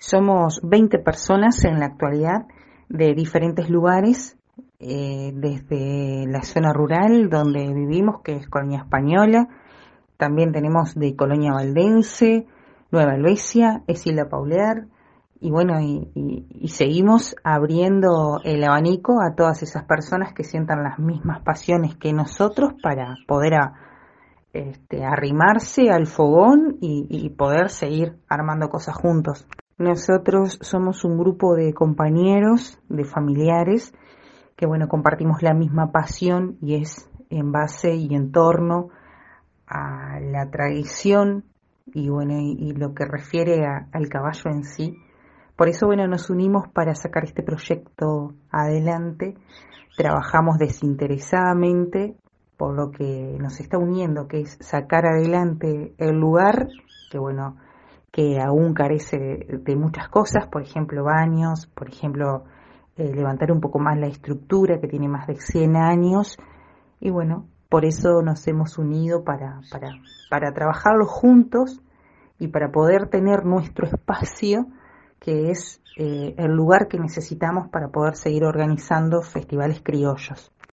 Somos 20 personas en la actualidad de diferentes lugares, eh, desde la zona rural donde vivimos, que es Colonia Española, también tenemos de Colonia Valdense, Nueva Helvecia, Esila Paulear, y bueno, y, seguimos abriendo el abanico a todas esas personas que sientan las mismas pasiones que nosotros para poder este, arrimarse al fogón y poder seguir armando cosas juntos. Nosotros somos un grupo de compañeros, de familiares, que bueno, compartimos la misma pasión y es en base y en torno a la tradición y bueno, y, lo que refiere al caballo en sí. Por eso bueno, nos unimos para sacar este proyecto adelante. Trabajamos desinteresadamente por lo que nos está uniendo, que es sacar adelante el lugar, que bueno, que aún carece de, muchas cosas, por ejemplo, baños, por ejemplo, eh, levantar un poco más la estructura que tiene más de 100 años. Y bueno, por eso nos hemos unido para, para, para trabajarlo juntos y para poder tener nuestro espacio, que es eh, el lugar que necesitamos para poder seguir organizando festivales criollos.